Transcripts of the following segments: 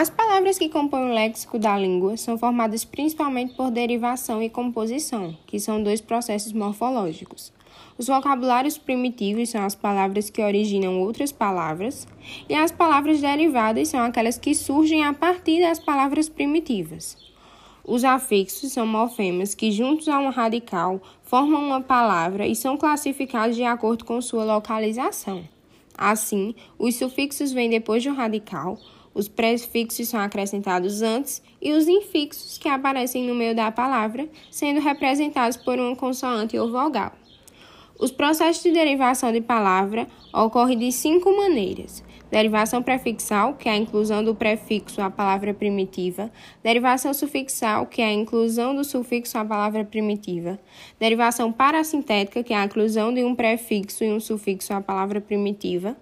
As palavras que compõem o léxico da língua são formadas principalmente por derivação e composição, que são dois processos morfológicos. Os vocabulários primitivos são as palavras que originam outras palavras, e as palavras derivadas são aquelas que surgem a partir das palavras primitivas. Os afixos são morfemas que, juntos a um radical, formam uma palavra e são classificados de acordo com sua localização. Assim, os sufixos vêm depois de um radical, os prefixos são acrescentados antes e os infixos que aparecem no meio da palavra, sendo representados por uma consoante ou vogal. Os processos de derivação de palavra ocorrem de cinco maneiras: derivação prefixal, que é a inclusão do prefixo à palavra primitiva, derivação sufixal, que é a inclusão do sufixo à palavra primitiva, derivação parasintética, que é a inclusão de um prefixo e um sufixo à palavra primitiva,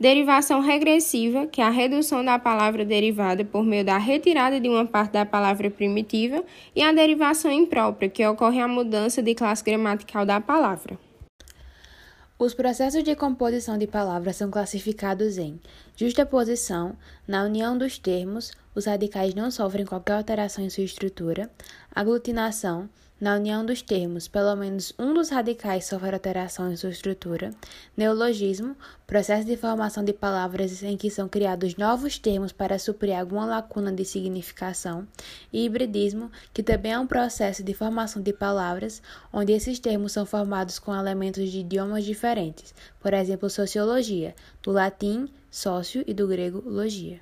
Derivação regressiva, que é a redução da palavra derivada por meio da retirada de uma parte da palavra primitiva, e a derivação imprópria, que ocorre a mudança de classe gramatical da palavra. Os processos de composição de palavras são classificados em justaposição, na união dos termos, os radicais não sofrem qualquer alteração em sua estrutura, aglutinação, na união dos termos, pelo menos um dos radicais sofre alteração em sua estrutura, neologismo, processo de formação de palavras em que são criados novos termos para suprir alguma lacuna de significação, e hibridismo, que também é um processo de formação de palavras onde esses termos são formados com elementos de idiomas diferentes, por exemplo, sociologia, do latim sócio e do grego logia.